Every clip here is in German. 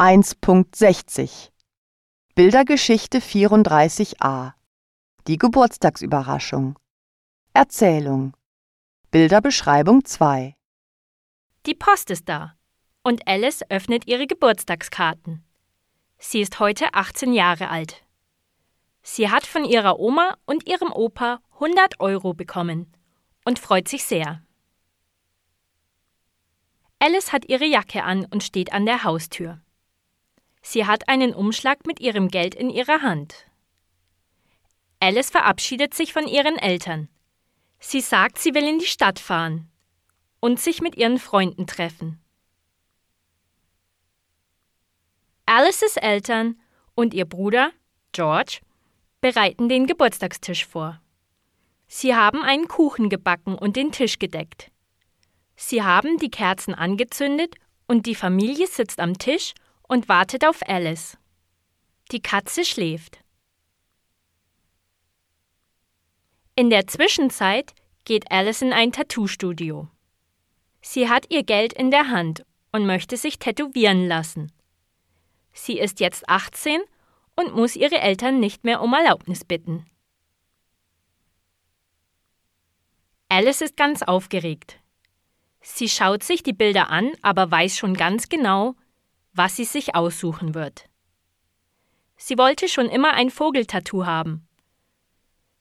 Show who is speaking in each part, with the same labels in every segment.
Speaker 1: 1.60 Bildergeschichte 34a Die Geburtstagsüberraschung Erzählung Bilderbeschreibung 2
Speaker 2: Die Post ist da und Alice öffnet ihre Geburtstagskarten. Sie ist heute 18 Jahre alt. Sie hat von ihrer Oma und ihrem Opa 100 Euro bekommen und freut sich sehr. Alice hat ihre Jacke an und steht an der Haustür. Sie hat einen Umschlag mit ihrem Geld in ihrer Hand. Alice verabschiedet sich von ihren Eltern. Sie sagt, sie will in die Stadt fahren und sich mit ihren Freunden treffen. Alices Eltern und ihr Bruder, George, bereiten den Geburtstagstisch vor. Sie haben einen Kuchen gebacken und den Tisch gedeckt. Sie haben die Kerzen angezündet und die Familie sitzt am Tisch und wartet auf Alice. Die Katze schläft. In der Zwischenzeit geht Alice in ein Tattoo-Studio. Sie hat ihr Geld in der Hand und möchte sich tätowieren lassen. Sie ist jetzt 18 und muss ihre Eltern nicht mehr um Erlaubnis bitten. Alice ist ganz aufgeregt. Sie schaut sich die Bilder an, aber weiß schon ganz genau, was sie sich aussuchen wird. Sie wollte schon immer ein Vogeltattoo haben.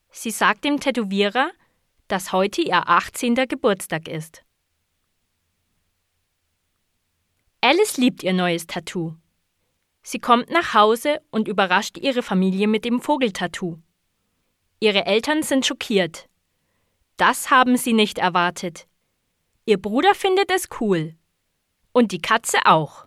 Speaker 2: Sie sagt dem Tätowierer, dass heute ihr 18. Geburtstag ist. Alice liebt ihr neues Tattoo. Sie kommt nach Hause und überrascht ihre Familie mit dem Vogeltattoo. Ihre Eltern sind schockiert. Das haben sie nicht erwartet. Ihr Bruder findet es cool. Und die Katze auch.